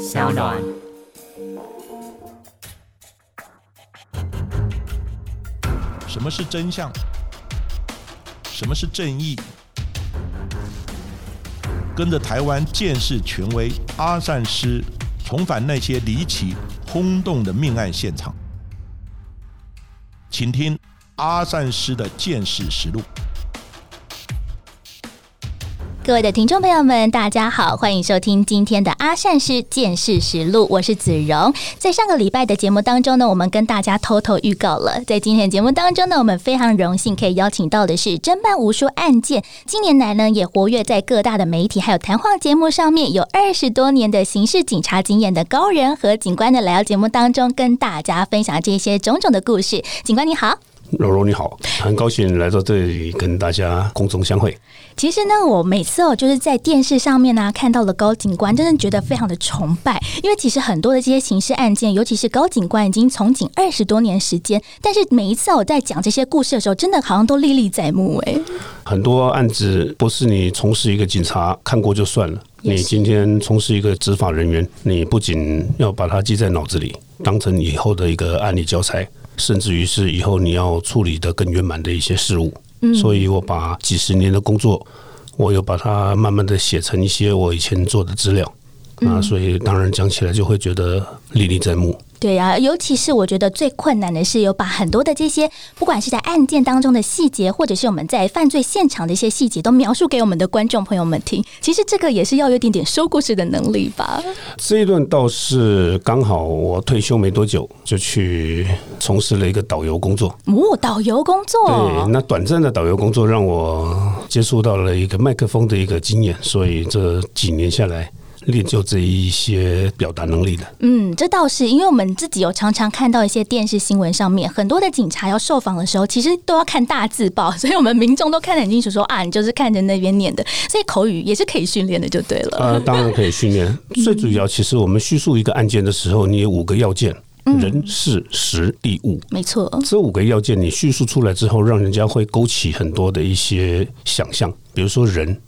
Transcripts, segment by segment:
小暖。什么是真相？什么是正义？跟着台湾建士权威阿善师，重返那些离奇轰动的命案现场，请听阿善师的见识实录。各位的听众朋友们，大家好，欢迎收听今天的阿善师见识实录，我是子荣。在上个礼拜的节目当中呢，我们跟大家偷偷预告了，在今天的节目当中呢，我们非常荣幸可以邀请到的是侦办无数案件，近年来呢也活跃在各大的媒体还有谈话节目上面，有二十多年的刑事警察经验的高人和警官呢，来到节目当中跟大家分享这些种种的故事。警官你好。柔柔你好，很高兴来到这里跟大家空中相会。其实呢，我每次哦，就是在电视上面呢看到了高警官，真的觉得非常的崇拜。因为其实很多的这些刑事案件，尤其是高警官已经从警二十多年时间，但是每一次我在讲这些故事的时候，真的好像都历历在目哎。很多案子不是你从事一个警察看过就算了，你今天从事一个执法人员，你不仅要把它记在脑子里，当成以后的一个案例教材。甚至于是以后你要处理的更圆满的一些事物，所以我把几十年的工作，我又把它慢慢的写成一些我以前做的资料啊，所以当然讲起来就会觉得历历在目。对呀，尤其是我觉得最困难的是有把很多的这些，不管是在案件当中的细节，或者是我们在犯罪现场的一些细节，都描述给我们的观众朋友们听。其实这个也是要有点点说故事的能力吧。这一段倒是刚好我退休没多久，就去从事了一个导游工作。哦，导游工作。对，那短暂的导游工作让我接触到了一个麦克风的一个经验，所以这几年下来。练就这一些表达能力的，嗯，这倒是，因为我们自己有常常看到一些电视新闻上面，很多的警察要受访的时候，其实都要看大字报，所以我们民众都看得很清楚，说啊，你就是看着那边念的，所以口语也是可以训练的，就对了。呃，当然可以训练。最主要，其实我们叙述一个案件的时候，你有五个要件：人、事、时、地、物。没错，这五个要件你叙述出来之后，让人家会勾起很多的一些想象，比如说人。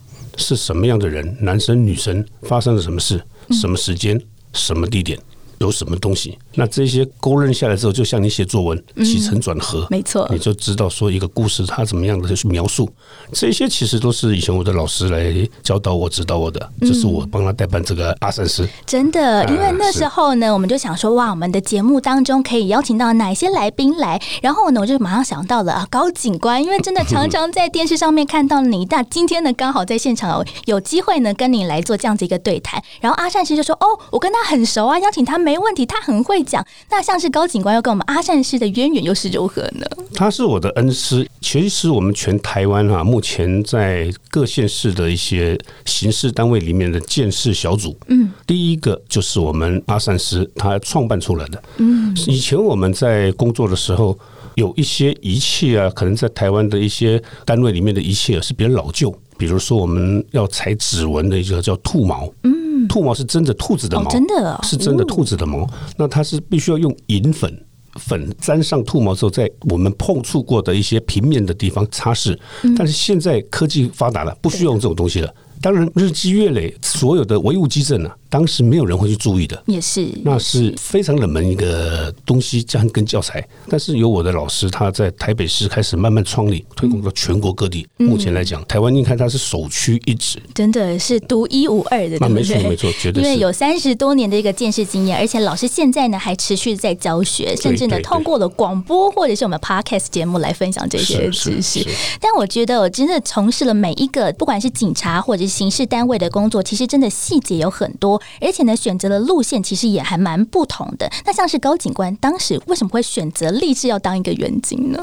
是什么样的人？男生、女生发生了什么事？什么时间？什么地点？有什么东西？那这些勾勒下来之后，就像你写作文，起承转合，没错，你就知道说一个故事它怎么样的去描述。这些其实都是以前我的老师来教导我、指导我的，这是我帮他代办这个阿三师。真的，因为那时候呢，我们就想说，哇，我们的节目当中可以邀请到哪些来宾来？然后呢，我就马上想到了啊，高警官，因为真的常常在电视上面看到你，但今天呢，刚好在现场有机会呢，跟你来做这样子一个对谈。然后阿善师就说：“哦，我跟他很熟啊，邀请他没问题，他很会讲。”那像是高警官要跟我们阿善师的渊源又是如何呢？他是我的恩师。其实我们全台湾啊，目前在各县市的一些刑事单位里面的建事小组，嗯，第一个就是我们阿善师他创办出来的。嗯，以前我们在工作的时候，有一些仪器啊，可能在台湾的一些单位里面的仪器是比较老旧，比如说我们要采指纹的一个叫兔毛，嗯，兔毛是真的兔子的毛，真的是真的兔子的毛，那它是必须要用银粉。粉沾上兔毛之后，在我们碰触过的一些平面的地方擦拭。但是现在科技发达了，不需要用这种东西了。当然，日积月累，所有的唯物基证呢？当时没有人会去注意的，也是，那是非常冷门一个东西，这样跟教材。但是有我的老师，他在台北市开始慢慢创立，推广到全国各地。目前来讲，台湾应该它是首屈一指，真的是独一无二的。那没错没错，绝对因为有三十多年的一个见识经验，而且老师现在呢还持续在教学，甚至呢通过了广播或者是我们 podcast 节目来分享这些知识。但我觉得，我真的从事了每一个，不管是警察或者是刑事单位的工作，其实真的细节有很多。而且呢，选择的路线其实也还蛮不同的。那像是高警官当时为什么会选择立志要当一个员警呢？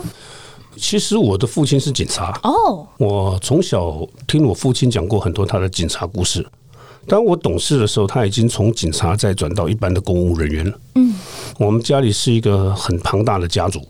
其实我的父亲是警察哦，我从小听我父亲讲过很多他的警察故事。当我懂事的时候，他已经从警察再转到一般的公务人员了。嗯，我们家里是一个很庞大的家族，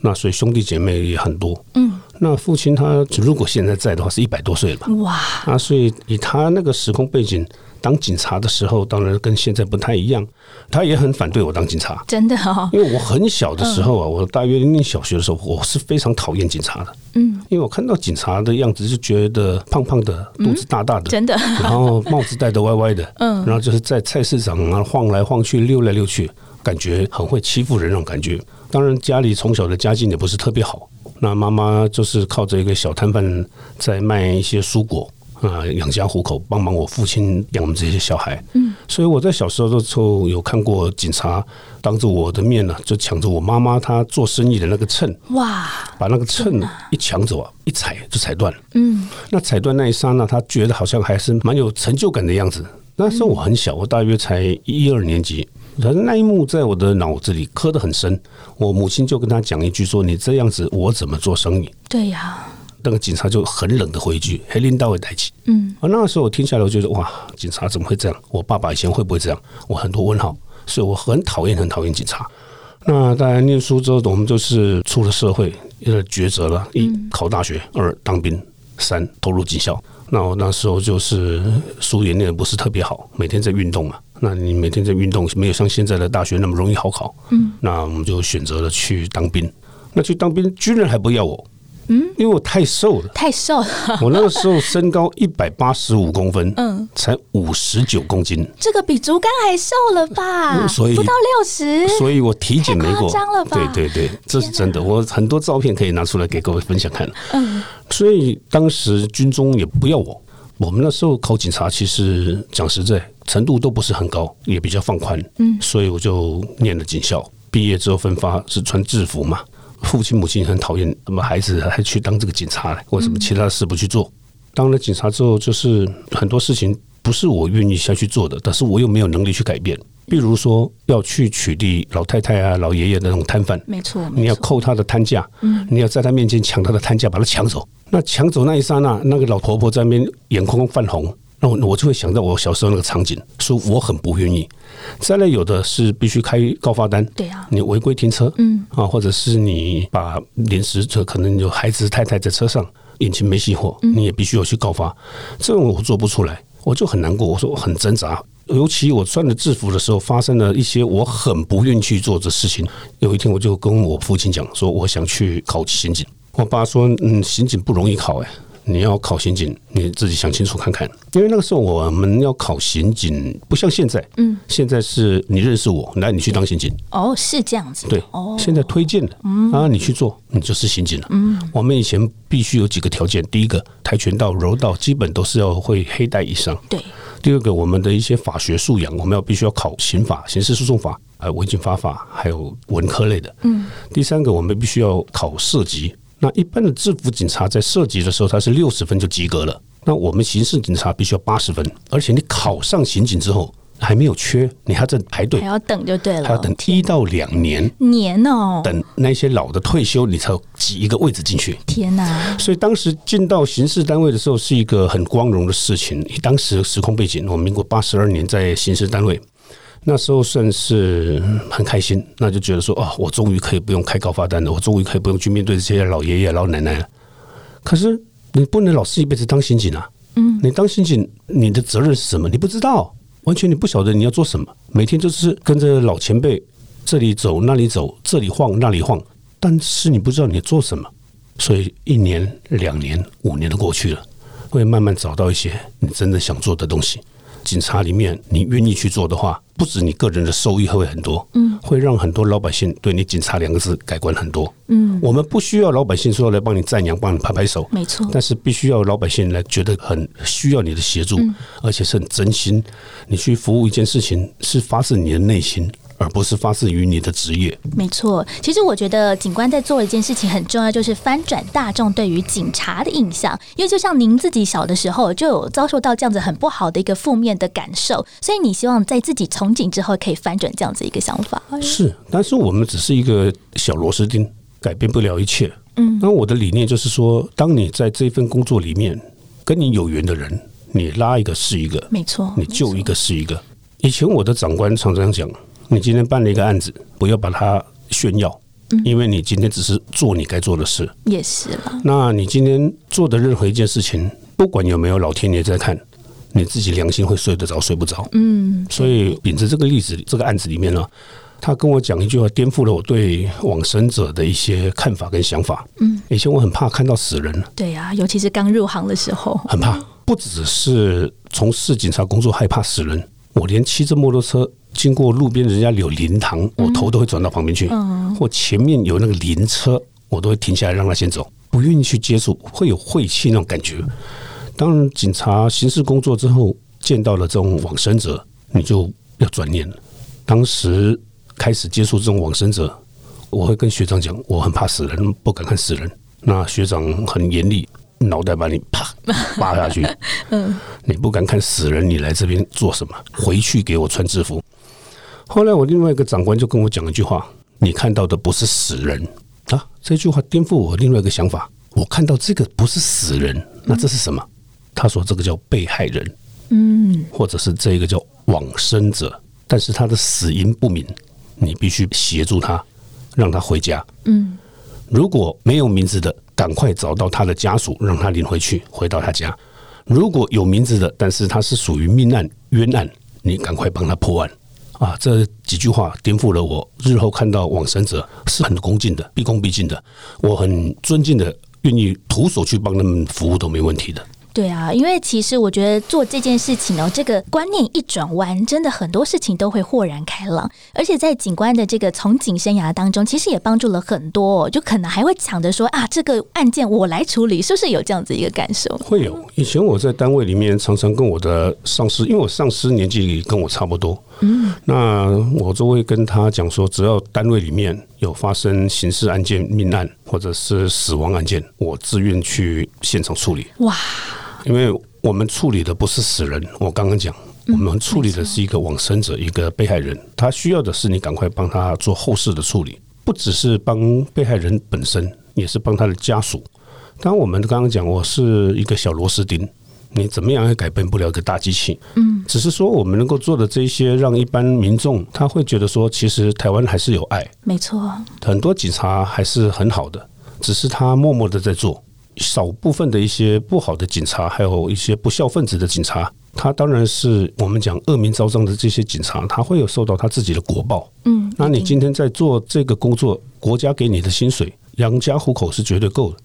那所以兄弟姐妹也很多。嗯。那父亲他如果现在在的话，是一百多岁了吧？哇！啊，所以以他那个时空背景，当警察的时候，当然跟现在不太一样，他也很反对我当警察。真的哦，因为我很小的时候啊，我大约念小学的时候，我是非常讨厌警察的。嗯，因为我看到警察的样子，就觉得胖胖的，肚子大大的，真的。然后帽子戴得歪歪的，嗯，然后就是在菜市场啊晃来晃去、溜来溜去，感觉很会欺负人那种感觉。当然，家里从小的家境也不是特别好，那妈妈就是靠着一个小摊贩在卖一些蔬果。啊，养家糊口，帮忙我父亲养我们这些小孩。嗯，所以我在小时候的时候有看过警察当着我的面呢，就抢着我妈妈她做生意的那个秤，哇，把那个秤一抢走啊，一踩就踩断了。嗯，那踩断那一刹那，他觉得好像还是蛮有成就感的样子。那时候我很小，我大约才一二年级，可是那一幕在我的脑子里刻得很深。我母亲就跟他讲一句说：“你这样子，我怎么做生意？”对呀。那个警察就很冷的回一句：“黑领导会带起。”嗯，啊，那个时候我听下来，我觉得哇，警察怎么会这样？我爸爸以前会不会这样？我很多问号，所以我很讨厌，很讨厌警察。那当然，念书之后，我们就是出了社会，有点抉择了：一考大学，二当兵，三投入警校。那我那时候就是书也念的不是特别好，每天在运动嘛。那你每天在运动，没有像现在的大学那么容易好考。嗯，那我们就选择了去当兵。那去当兵，军人还不要我。嗯，因为我太瘦了，太瘦了。我那个时候身高一百八十五公分，嗯，才五十九公斤，这个比竹竿还瘦了吧？所以不到六十，所以我体检没过，张了吧？对对对，这是真的。我很多照片可以拿出来给各位分享看。嗯，所以当时军中也不要我。我们那时候考警察，其实讲实在，程度都不是很高，也比较放宽。嗯，所以我就念了警校，毕业之后分发是穿制服嘛。父亲母亲很讨厌，那么孩子还去当这个警察了？为什么其他事不去做？当了警察之后，就是很多事情不是我愿意下去做的，但是我又没有能力去改变。比如说要去取缔老太太啊、老爷爷的那种摊贩，没错，你要扣他的摊价，嗯，你要在他面前抢他的摊价，把他抢走。那抢走那一刹那，那个老婆婆在那边眼眶泛红。那我我就会想到我小时候那个场景，说我很不愿意。再来有的是必须开告发单，对啊，你违规停车，嗯啊，或者是你把临时车可能有孩子太太在车上，引擎没熄火，你也必须要去告发。这种我做不出来，我就很难过。我说我很挣扎，尤其我穿着制服的时候，发生了一些我很不愿去做的事情。有一天我就跟我父亲讲说，我想去考刑警。我爸说，嗯，刑警不容易考哎。你要考刑警，你自己想清楚看看。因为那个时候我们要考刑警，不像现在。嗯，现在是你认识我，来你去当刑警。哦，是这样子。对，哦，现在推荐的，啊，你去做，你就是刑警了。嗯，我们以前必须有几个条件：第一个，跆拳道、柔道基本都是要会黑带以上。对。第二个，我们的一些法学素养，我们要必须要考刑法、刑事诉讼法、还有违禁法法，还有文科类的。嗯。第三个，我们必须要考涉及。那一般的制服警察在涉及的时候，他是六十分就及格了。那我们刑事警察必须要八十分，而且你考上刑警之后还没有缺，你还在排队，还要等就对了，还要等一到两年年哦，等那些老的退休，你才挤一个位置进去。天哪！所以当时进到刑事单位的时候是一个很光荣的事情。当时时空背景，我民国八十二年在刑事单位。那时候算是很开心，那就觉得说啊，我终于可以不用开高发单了，我终于可以不用去面对这些老爷爷老奶奶了。可是你不能老是一辈子当刑警啊！嗯，你当刑警，你的责任是什么？你不知道，完全你不晓得你要做什么。每天就是跟着老前辈这里走那里走，这里晃那里晃，但是你不知道你做什么。所以一年、两年、五年都过去了，会慢慢找到一些你真的想做的东西。警察里面，你愿意去做的话。不止你个人的收益会很多，嗯，会让很多老百姓对你“警察”两个字改观很多，嗯，我们不需要老百姓说来帮你赞扬、帮你拍拍手，没错，但是必须要老百姓来觉得很需要你的协助，而且是很真心，你去服务一件事情是发自你的内心。而不是发自于你的职业。没错，其实我觉得警官在做一件事情很重要，就是翻转大众对于警察的印象。因为就像您自己小的时候就有遭受到这样子很不好的一个负面的感受，所以你希望在自己从警之后可以翻转这样子一个想法。是，但是我们只是一个小螺丝钉，改变不了一切。嗯，那我的理念就是说，当你在这份工作里面跟你有缘的人，你拉一个是一个，没错，你救一个是一个。以前我的长官常常讲。你今天办了一个案子，不要把它炫耀，因为你今天只是做你该做的事。也是了。那你今天做的任何一件事情，不管有没有老天爷在看，你自己良心会睡得着睡不着。嗯，所以秉着这个例子，这个案子里面呢，他跟我讲一句话，颠覆了我对往生者的一些看法跟想法。嗯，以前我很怕看到死人，对呀、尤其是刚入行的时候，很怕，不只是从事警察工作害怕死人，我连骑着摩托车经过路边人家有灵堂，我头都会转到旁边去，或前面有那个灵车，我都会停下来让他先走，不愿意去接触，会有晦气那种感觉。当然，警察刑事工作之后，见到了这种往生者，你就要转念了。当时开始接触这种往生者，我会跟学长讲，我很怕死人，不敢看死人。那学长很严厉，脑袋把你啪 扒下去。嗯，你不敢看死人，你来这边做什么？回去给我穿制服。后来我另外一个长官就跟我讲一句话：你看到的不是死人啊！这句话颠覆我另外一个想法。我看到这个不是死人，那这是什么？他说这个叫被害人，嗯，或者是这个叫往生者，但是他的死因不明，你必须协助他，让他回家。嗯，如果没有名字的，赶快找到他的家属，让他领回去，回到他家。如果有名字的，但是他是属于命案冤案，你赶快帮他破案。啊，这几句话颠覆了我日后看到往生者是很恭敬的，毕恭毕敬的，我很尊敬的，愿意徒手去帮他们服务都没问题的。对啊，因为其实我觉得做这件事情哦，这个观念一转弯，真的很多事情都会豁然开朗。而且在警官的这个从警生涯当中，其实也帮助了很多、哦，就可能还会抢着说啊，这个案件我来处理，是不是有这样子一个感受？会有，以前我在单位里面常常跟我的上司，因为我上司年纪跟我差不多，嗯，那我就会跟他讲说，只要单位里面有发生刑事案件、命案或者是死亡案件，我自愿去现场处理。哇，因为我们处理的不是死人，我刚刚讲，我们处理的是一个往生者，一个被害人，他需要的是你赶快帮他做后事的处理，不只是帮被害人本身，也是帮他的家属。当，我们刚刚讲，我是一个小螺丝钉，你怎么样也改变不了一个大机器。嗯，只是说我们能够做的这一些，让一般民众他会觉得说，其实台湾还是有爱，没错，很多警察还是很好的，只是他默默的在做。少部分的一些不好的警察，还有一些不孝分子的警察，他当然是我们讲恶名昭彰的这些警察，他会有受到他自己的果报。嗯，那你今天在做这个工作，国家给你的薪水养家糊口是绝对够的，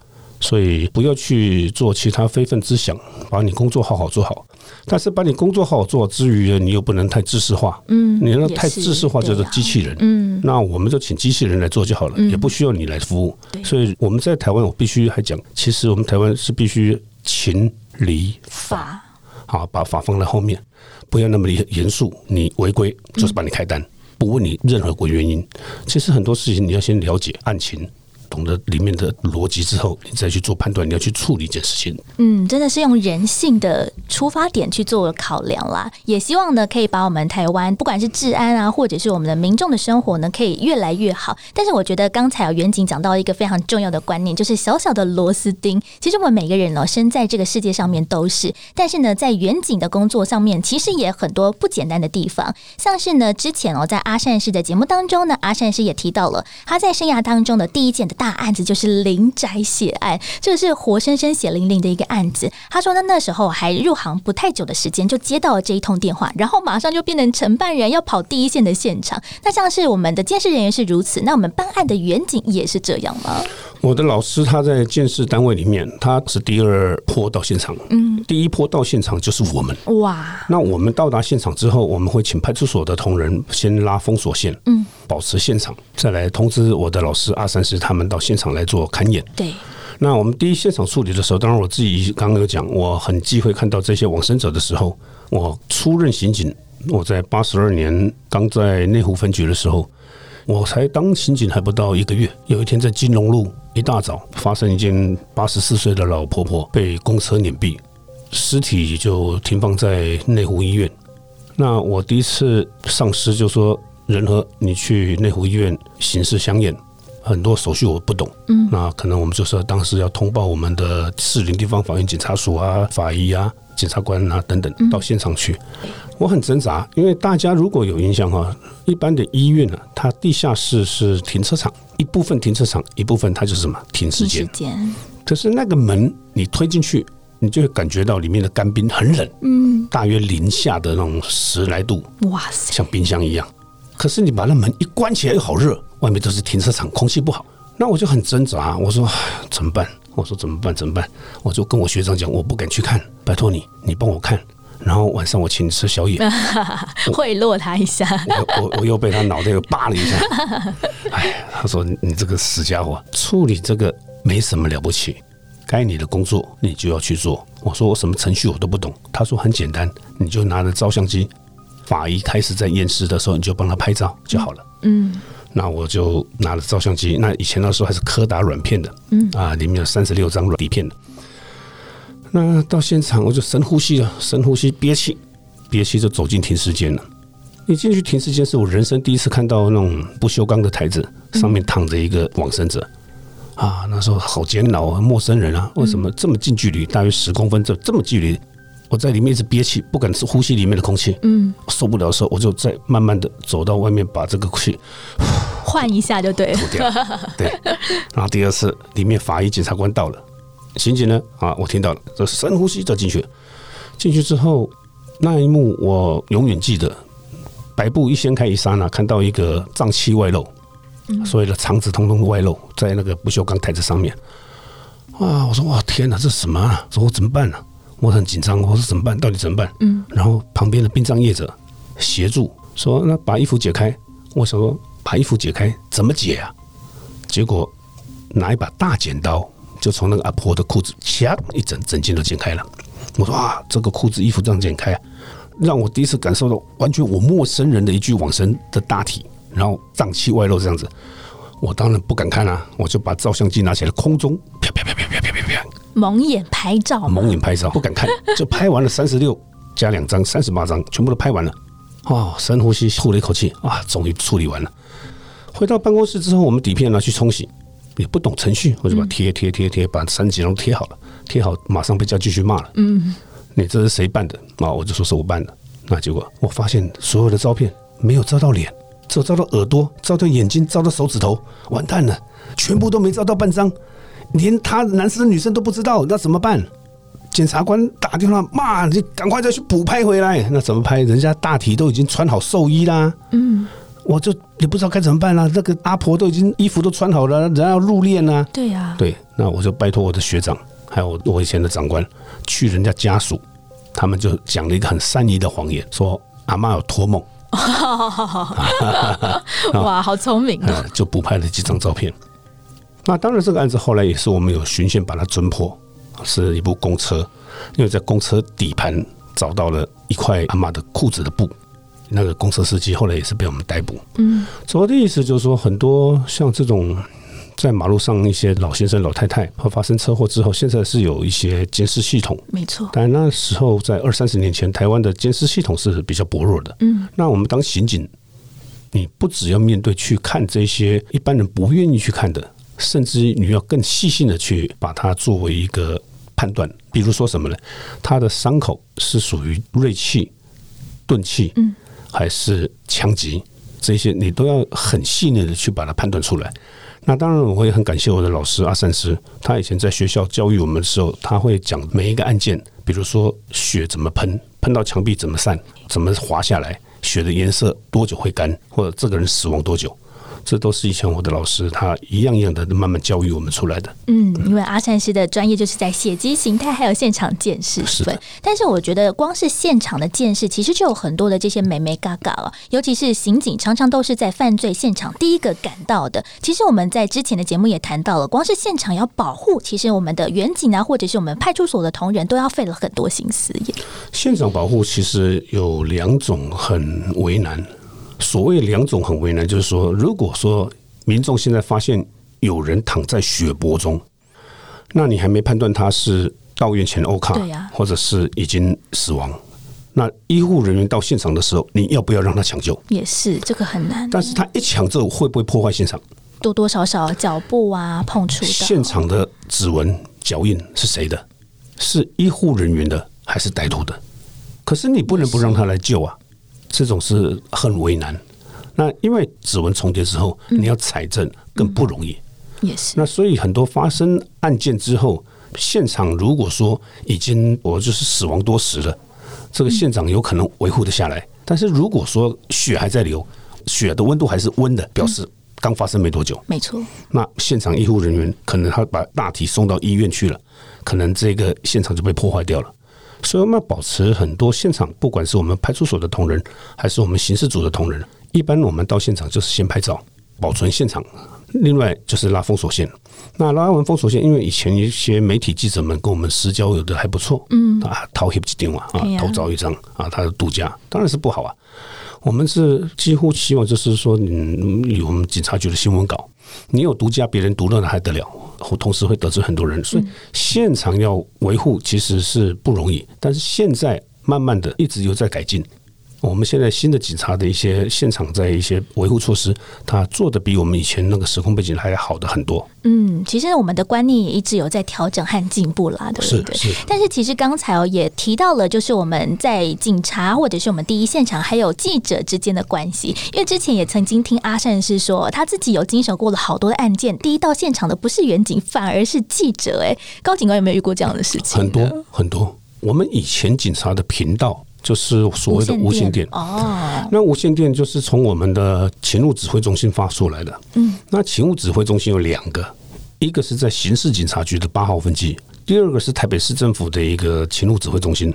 所以不要去做其他非分之想，把你工作好好做好。但是把你工作好好做好之余呢，你又不能太知识化。嗯，你那太知识化叫做对啊机器人。嗯，那我们就请机器人来做就好了，也不需要你来服务。所以我们在台湾，我必须还讲，其实我们台湾是必须情理法，法好把法放在后面，不要那么严严肃。你违规就是把你开单，不问你任何个原因。其实很多事情你要先了解案情。懂得里面的逻辑之后，你再去做判断，你要去处理一件事情。嗯，真的是用人性的出发点去做考量啦。也希望呢，可以把我们台湾不管是治安啊，或者是我们的民众的生活呢，可以越来越好。但是我觉得刚才有远景讲到一个非常重要的观念，就是小小的螺丝钉。其实我们每个人呢、身在这个世界上面都是，但是呢，在远景的工作上面，其实也很多不简单的地方。像是呢，之前哦，在阿善师的节目当中呢，阿善师也提到了他在生涯当中的第一件的大案子就是林宅血案，这是活生生血淋淋的一个案子。他说他，那时候还入行不太久的时间，就接到了这一通电话，然后马上就变成承办人，要跑第一线的现场。那像是我们的监视人员是如此，那我们办案的远景也是这样吗？我的老师他在建设单位里面，他是第二波到现场，嗯，第一波到现场就是我们。哇，那我们到达现场之后，我们会请派出所的同仁先拉封锁线，嗯，保持现场，再来通知我的老师阿三师他们到现场来做勘验。对，那我们第一现场处理的时候，当然我自己刚刚有讲，我很忌讳看到这些往生者的时候，我出任刑警，我在八十二年刚在内湖分局的时候，我才当刑警还不到一个月，有一天在金融路一大早发生一件八十四岁的老婆婆被公车碾毙，尸体就停放在内湖医院。那我第一次上司就说：“仁和，你去内湖医院刑事相验，很多手续我不懂，嗯，那可能我们就是当时要通报我们的士林地方法院检察署啊、法医啊、检察官啊等等到现场去。我很挣扎，因为大家如果有印象哈，一般的医院呢、它地下室是停车场，一部分停车场，一部分它就是什么停尸间时。间，可是那个门你推进去，你就会感觉到里面的干冰很冷，嗯，大约零下的那种十来度，哇塞，像冰箱一样。可是你把那门一关起来又好热，外面都是停车场，空气不好。那我就很挣扎，我说唉怎么办？我说怎么办？怎么办？我就跟我学长讲，我不敢去看，拜托你，你帮我看。然后晚上我请你吃宵夜，贿赂他一下，我我我又被他脑袋又扒了一下。哎，他说你这个死家伙，处理这个没什么了不起，该你的工作你就要去做。我说我什么程序我都不懂。他说很简单，你就拿着照相机，法医开始在验尸的时候，你就帮他拍照就好了。嗯，那我就拿了照相机，那以前那时候还是柯达软片的，嗯啊，里面有三十六张软底片的。那到现场我就深呼吸了，深呼吸，憋气，憋气就走进停尸间了。一进去停尸间是我人生第一次看到那种不锈钢的台子，上面躺着一个往生者。啊，那时候好煎熬啊，陌生人啊，为什么这么近距离，大约十公分这这么距离，我在里面一直憋气，不敢呼吸里面的空气。嗯，受不了的时候，我就再慢慢的走到外面，把这个气换一下就对了。吐掉。对，然后第二次，里面法医检察官到了，刑警呢啊，我听到了，这深呼吸再进去。进去之后，那一幕我永远记得，白布一掀开一刹那，看到一个脏器外露，所有的肠子通通外露在那个不锈钢台子上面。啊！我说哇天哪，这是什么啊？说我怎么办呢、我很紧张，我说怎么办？到底怎么办？嗯，然后旁边的殡葬业者协助说：“那把衣服解开。”我想说：“把衣服解开怎么解啊？”结果拿一把大剪刀，就从那个阿婆的裤子，掐，一整整件都剪开了。我说：“啊，这个裤子衣服这样剪开，让我第一次感受到完全我陌生人的一具往生的大体，然后脏器外露这样子。”我当然不敢看啊，我就把照相机拿起来，空中蒙眼拍照，蒙眼拍照，不敢看，就拍完了三十六加两张，三十八张，全部都拍完了。哦，深呼吸，吐了一口气，啊，终于处理完了。回到办公室之后，我们底片拿去冲洗，也不懂程序，我就把贴贴贴贴，把三十几张都贴好了，贴好马上被叫继续骂了。嗯，你这是谁办的？啊，我就说是我办的。那结果我发现所有的照片没有照到脸，只有照到耳朵、照到眼睛、照到手指头，完蛋了，全部都没照到半张，连他男生女生都不知道，那怎么办？检察官打电话骂你，赶快再去补拍回来。那怎么拍？人家大体都已经穿好寿衣啦。嗯，我就也不知道该怎么办啦、那个阿婆都已经衣服都穿好了，人家要入殓啊。对呀、对，那我就拜托我的学长，还有我以前的长官，去人家家属，他们就讲了一个很善意的谎言，说阿妈有托梦，哇，好聪明哦！呃，就补拍了几张照片。那当然，这个案子后来也是我们有循线把它侦破，是一部公车，因为在公车底盘找到了一块阿妈的裤子的布，那个公车司机后来也是被我们逮捕。嗯，主要的意思就是说，很多像这种在马路上一些老先生、老太太，会发生车祸之后，现在是有一些监视系统。没错。但那时候在二三十年前，台湾的监视系统是比较薄弱的。嗯，那我们当刑警，你不只要面对去看这些一般人不愿意去看的，甚至于你要更细心的去把它作为一个判断。比如说什么呢？他的伤口是属于锐器、钝器，嗯，还是枪击？这些你都要很细腻的去把它判断出来。那当然，我也很感谢我的老师阿善师，他以前在学校教育我们的时候，他会讲每一个案件，比如说血怎么喷，喷到墙壁怎么散，怎么滑下来，血的颜色多久会干，或者这个人死亡多久，这都是以前我的老师他一样一样的慢慢教育我们出来的。嗯，因为阿善师的专业就是在血迹形态还有现场见识是的，但是我觉得光是现场的见识，其实就有很多的这些美眉嘎嘎了，尤其是刑警，常常都是在犯罪现场第一个赶到的。其实我们在之前的节目也谈到了，光是现场要保护，其实我们的远警啊，或者是我们派出所的同仁，都要费了很多心思耶。现场保护其实有两种很为难，所谓两种很为难，就是说，如果说民众现在发现有人躺在血泊中，那你还没判断他是到院前 O 卡，对呀或者是已经死亡，那医护人员到现场的时候，你要不要让他抢救？也是这个很难，但是他一抢救会不会破坏现场？多多少少脚步啊碰触到现场的指纹、脚印是谁的？是医护人员的还是歹徒的？可是你不能不让他来救啊，这种是很为难。那因为指纹重叠之后，你要采证更不容易。也是那所以很多发生案件之后，现场如果说已经我就是死亡多时了，这个现场有可能维护的下来。但是如果说血还在流，血的温度还是温的，表示刚发生没多久。没错，那现场医护人员可能他把大体送到医院去了，可能这个现场就被破坏掉了。所以我们要保持很多现场，不管是我们派出所的同仁，还是我们刑事组的同仁，一般我们到现场就是先拍照，保存现场。另外就是拉封锁线。那拉完封锁线，因为以前一些媒体记者们跟我们私交有的还不错，嗯啊，掏一几电话啊，偷照一张啊，他的独家当然是不好啊。我们是几乎希望就是说，嗯有我们警察局的新闻稿，你有独家，别人读了那还得了？同时会得罪很多人，所以现场要维护其实是不容易。但是现在慢慢的一直有在改进。我们现在新的警察的一些现场在一些维护措施，他做的比我们以前那个时空背景还要好的很多。嗯，其实我们的观念也一直有在调整和进步啦，对不对？是。但是其实刚才哦也提到了，就是我们在警察或者是我们第一现场还有记者之间的关系，因为之前也曾经听阿善是说他自己有经手过了好多的案件，第一到现场的不是远警，反而是记者。哎，高警官有没有遇过这样的事情？很多很多。我们以前警察的频道。就是所谓的无线电哦，那无线电就是从我们的勤务指挥中心发出来的。嗯，那勤务指挥中心有两个，一个是在刑事警察局的八号分机，第二个是台北市政府的一个勤务指挥中心。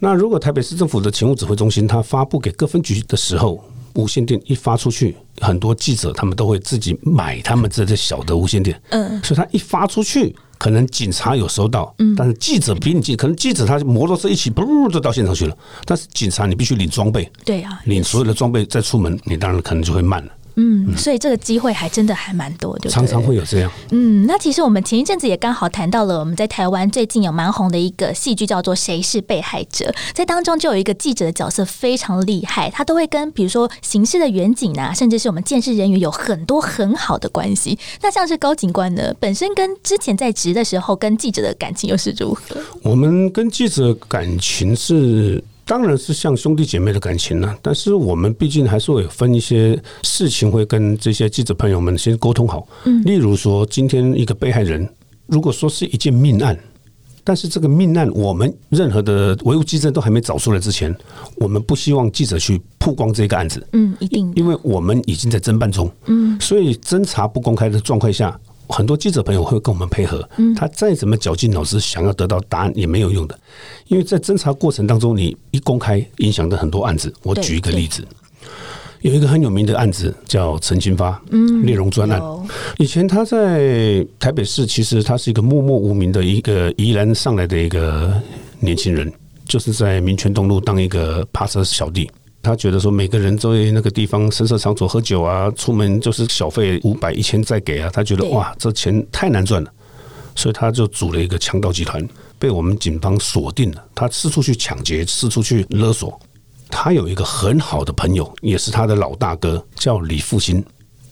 那如果台北市政府的勤务指挥中心它发布给各分局的时候，无线电一发出去，很多记者他们都会自己买他们这些小的无线电。嗯，所以它一发出去。可能警察有收到，但是记者比你近，可能记者他摩托车一起嘣就到现场去了，但是警察你必须领装备，对啊，领所有的装备再出门，你当然可能就会慢了。嗯，所以这个机会还真的还蛮多的，常常会有这样。嗯，那其实我们前一阵子也刚好谈到了，我们在台湾最近有蛮红的一个戏剧，叫做《谁是被害者》。在当中就有一个记者的角色非常厉害，他都会跟比如说刑事的远景啊，甚至是我们监视人员有很多很好的关系。那像是高警官呢，本身跟之前在职的时候跟记者的感情又是如何？我们跟记者感情是。当然是像兄弟姐妹的感情了，但是我们毕竟还是会分一些事情，会跟这些记者朋友们先沟通好。嗯，例如说，今天一个被害人，如果说是一件命案，但是这个命案我们任何的维护机证都还没找出来之前，我们不希望记者去曝光这个案子。嗯，一定，因为我们已经在侦办中。嗯，所以侦查不公开的状况下。很多记者朋友会跟我们配合，他再怎么绞尽脑汁想要得到答案也没有用的，因为在侦查过程当中，你一公开，影响的很多案子。我举一个例子，有一个很有名的案子叫陈金发，嗯，内容专案。以前他在台北市，其实他是一个默默无名的一个宜兰上来的一个年轻人，就是在民权东路当一个扒车小弟。他觉得说，每个人在那个地方深色场所喝酒啊，出门就是小费五百、一千再给啊。他觉得哇，这钱太难赚了，所以他就组了一个强盗集团，被我们警方锁定了。他四处去抢劫，四处去勒索。他有一个很好的朋友，也是他的老大哥，叫李复兴。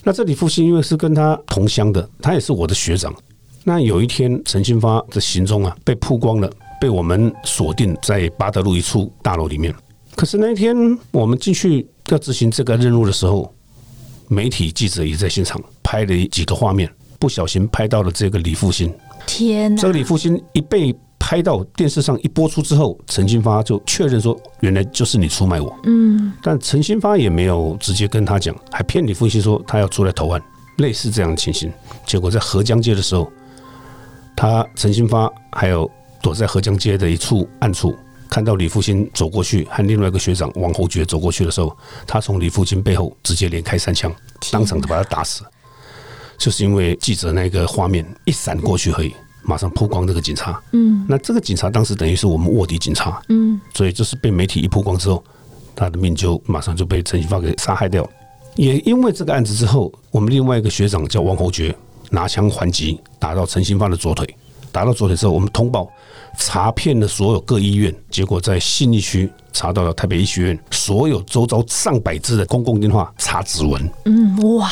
那这李复兴因为是跟他同乡的，他也是我的学长。那有一天，陈新发的行踪啊被曝光了，被我们锁定在八德路一处大楼里面。可是那一天我们进去要执行这个任务的时候，媒体记者也在现场拍了几个画面，不小心拍到了这个李复兴。天哪！这个李复兴一被拍到电视上一播出之后，陈新发就确认说：“原来就是你出卖我。”嗯。但陈新发也没有直接跟他讲，还骗李复兴说他要出来投案，类似这样的情形。结果在合江街的时候，他陈新发还有躲在合江街的一处暗处。看到李复兴走过去，和另外一个学长王侯爵走过去的时候，他从李复兴背后直接连开三枪，当场就把他打死。就是因为记者那个画面一闪过去而已，马上曝光这个警察。嗯，那这个警察当时等于是我们卧底警察。嗯，所以就是被媒体一曝光之后，他的命就马上就被陈新发给杀害掉。也因为这个案子之后，我们另外一个学长叫王侯爵，拿枪还击，打到陈新发的左腿。打到左腿之后，我们通报。查遍了所有各医院，结果在信义区查到了台北医学院所有周遭上百支的公共电话查指纹。嗯，哇！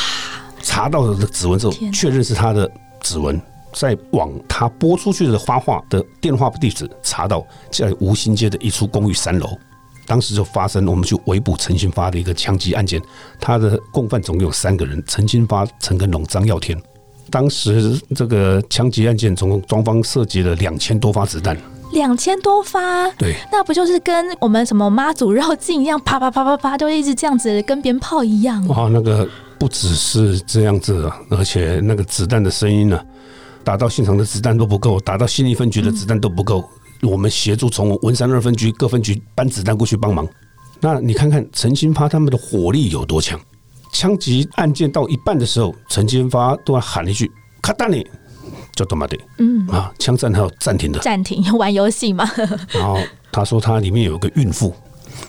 查到了指纹之后，确认是他的指纹。再往他拨出去的发话的电话地址查到，在吴兴街的一处公寓三楼，当时就发生我们去围捕陈新发的一个枪击案件。他的共犯总共有三个人：陈新发、陈根龙、张耀天。当时这个枪击案件，总共双方涉及了两千多发子弹。两千多发，对，那不就是跟我们什么妈祖绕境一样，啪啪啪啪啪，就一直这样子跟鞭炮一样。哇，那个不只是这样子，而且那个子弹的声音呢，打到现场的子弹都不够，打到新义分局的子弹都不够。我们协助从文山二分局各分局搬子弹过去帮忙。那你看看陈新发他们的火力有多强？枪击案件到一半的时候，陈新发突然喊了一句“卡达你”。就他妈的，嗯啊，枪战还有暂停的，暂停玩游戏嘛。然后他说他里面有一个孕妇，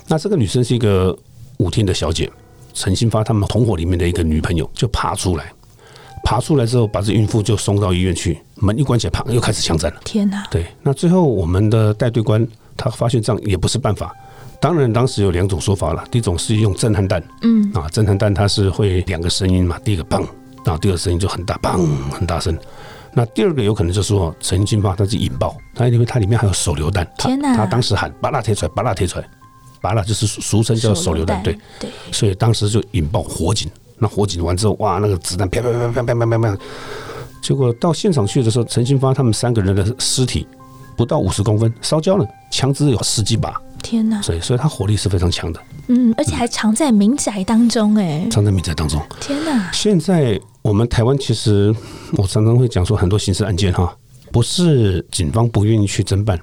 那这个女生是一个舞厅的小姐，陈新发他们同伙里面的一个女朋友就爬出来，爬出来之后把这孕妇就送到医院去，门一关起来，啪又开始枪战了。天哪！对，那最后我们的带队官他发现这样也不是办法，当然当时有两种说法了，第一种是用震撼弹，嗯啊，震撼弹它是会两个声音嘛，第一个砰，然后第二个声音就很大，砰很大声。那第二个有可能就是说陈金发他是引爆，他因为它里面还有手榴弹，天哪！他当时喊把拉贴出来，把拉贴出来，把拉就是俗称叫手榴弹，对对，所以当时就引爆火警。那火警完之后，哇，那个子弹啪啪啪啪啪啪啪啪，结果到现场去的时候，陈金发他们三个人的尸体不到五十公分烧焦了，枪支有十几把，天哪！所以所以他火力是非常强的，嗯，而且还藏在民宅当中，哎，藏在民宅当中，天哪！现在。我们台湾其实，我常常会讲说，很多刑事案件哈，不是警方不愿意去侦办。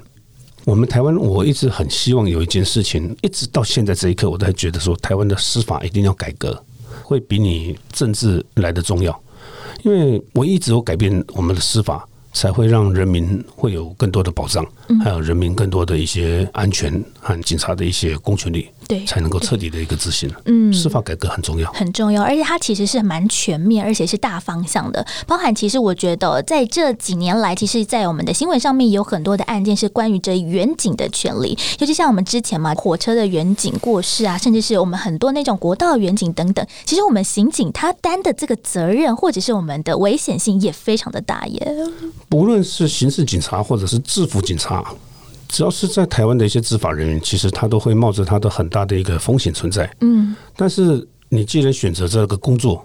我们台湾，我一直很希望有一件事情，一直到现在这一刻，我都还觉得说，台湾的司法一定要改革，会比你政治来的重要。因为我一直有改变我们的司法。才会让人民会有更多的保障，还有人民更多的一些安全和警察的一些公权力，对，才能够彻底的一个执行。嗯，司法改革很重要，很重要，而且它其实是蛮全面，而且是大方向的。包含其实我觉得在这几年来，其实，在我们的新闻上面有很多的案件是关于这远景的权利，尤其像我们之前嘛，火车的远景过世啊，甚至是我们很多那种国道远景等等。其实我们刑警他担的这个责任，或者是我们的危险性也非常的大耶。不论是刑事警察或者是制服警察，只要是在台湾的一些执法人员，其实他都会冒着他的很大的一个风险存在。嗯，但是你既然选择这个工作，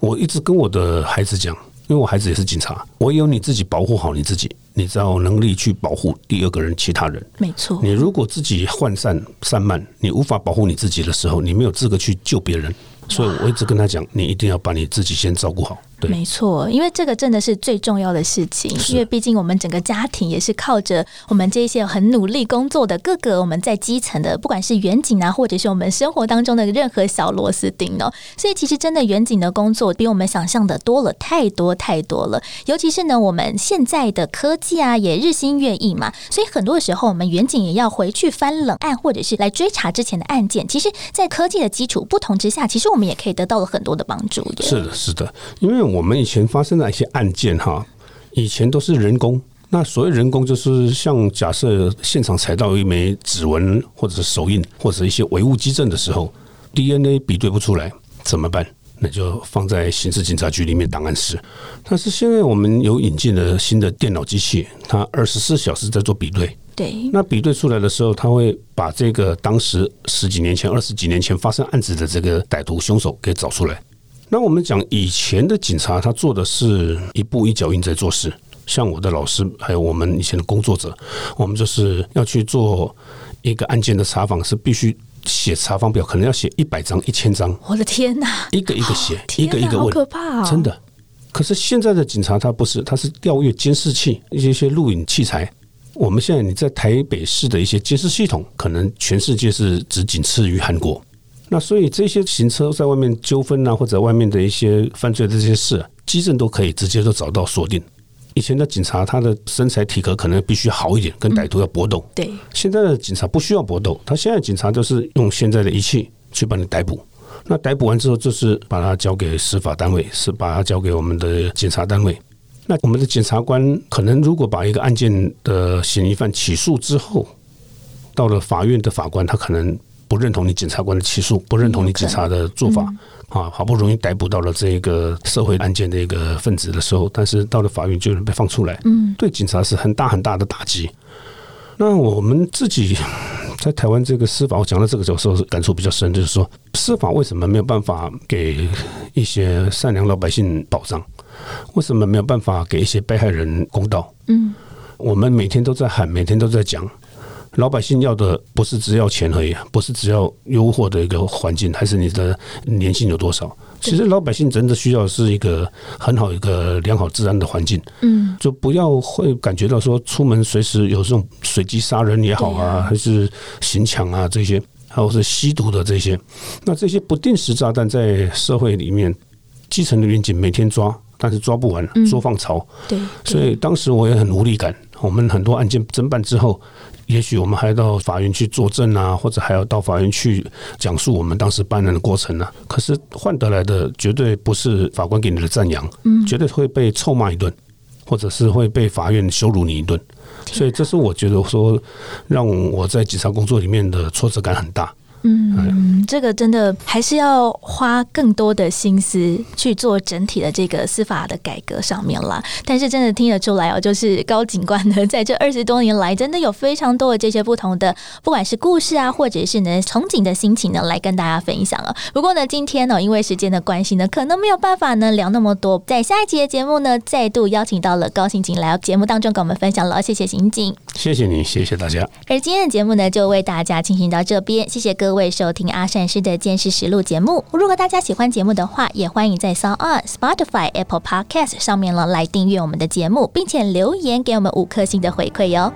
我一直跟我的孩子讲，因为我孩子也是警察，我有你自己保护好你自己，你才有能力去保护第二个人、其他人。没错，你如果自己涣散散漫，你无法保护你自己的时候，你没有资格去救别人。所以我一直跟他讲，你一定要把你自己先照顾好。没错，因为这个真的是最重要的事情。因为毕竟我们整个家庭也是靠着我们这些很努力工作的各个我们在基层的，不管是远景啊，或者是我们生活当中的任何小螺丝钉哦。所以其实真的远景的工作比我们想象的多了太多太多了。尤其是呢，我们现在的科技啊也日新月异嘛，所以很多的时候我们远景也要回去翻冷案，或者是来追查之前的案件。其实，在科技的基础不同之下，其实我们也可以得到了很多的帮助。是的，是的，因为。我们以前发生的一些案件哈，以前都是人工。那所谓人工，就是像假设现场采到一枚指纹，或者是手印，或者一些唯物基证的时候，DNA 比对不出来怎么办？那就放在刑事警察局里面档案室。但是现在我们有引进了新的电脑机器，它二十四小时在做比对。对。那比对出来的时候，他会把这个当时十几年前、二十几年前发生案子的这个歹徒凶手给找出来。那我们讲以前的警察，他做的是一步一脚印在做事。像我的老师，还有我们以前的工作者，我们就是要去做一个案件的查访，是必须写查访表，可能要写一百张、一千张。我的天哪！一个一个写，一个一个问，可怕！真的。可是现在的警察他不是，他是调阅监视器，一些些录影器材。我们现在你在台北市的一些监视系统，可能全世界是只仅次于韩国。那所以这些行车在外面纠纷啊，或者外面的一些犯罪的这些事，啊基证都可以直接都找到锁定。以前的警察他的身材体格可能必须好一点，跟歹徒要搏斗。对，现在的警察不需要搏斗，他现在警察就是用现在的仪器去把你逮捕。那逮捕完之后，就是把它交给司法单位，是把它交给我们的检察单位。那我们的检察官可能如果把一个案件的嫌疑犯起诉之后，到了法院的法官，他可能。不认同你检察官的起诉，不认同你警察的做法啊！好不容易逮捕到了这个社会案件的一个分子的时候，但是到了法院就能被放出来，嗯，对警察是很大很大的打击。那我们自己在台湾这个司法，我讲到这个时候感触比较深，就是说司法为什么没有办法给一些善良老百姓保障？为什么没有办法给一些被害人公道？嗯，我们每天都在喊，每天都在讲，老百姓要的不是只要钱而已，不是只要优渥的一个环境，还是你的年薪有多少？其实老百姓真的需要是一个很好一个良好治安的环境，嗯，就不要会感觉到说出门随时有这种随机杀人也好啊，还是行抢啊这些，还有是吸毒的这些，那这些不定时炸弹在社会里面，基层的民警每天抓，但是抓不完，捉放巢，对，所以当时我也很无力感。我们很多案件侦办之后。也许我们还要到法院去作证啊，或者还要到法院去讲述我们当时办案的过程呢。可是换得来的绝对不是法官给你的赞扬，嗯，绝对会被臭骂一顿，或者是会被法院羞辱你一顿。所以这是我觉得说让我在警察工作里面的挫折感很大。嗯，这个真的还是要花更多的心思去做整体的这个司法的改革上面啦。但是真的听得出来哦，就是高警官呢，在这二十多年来，真的有非常多的这些不同的，不管是故事啊，或者是呢憧憬的心情呢，来跟大家分享了。不过呢，今天呢，因为时间的关系呢，可能没有办法呢聊那么多。在下一集的节目呢，再度邀请到了高刑警来到节目当中跟我们分享了。谢谢刑警，谢谢你，谢谢大家。而今天的节目呢，就为大家进行到这边，谢谢各各位收听阿善师的见识实录节目。如果大家喜欢节目的话，也欢迎在 s o n Spotify、Apple Podcast 上面呢来订阅我们的节目，并且留言给我们五颗星的回馈哟。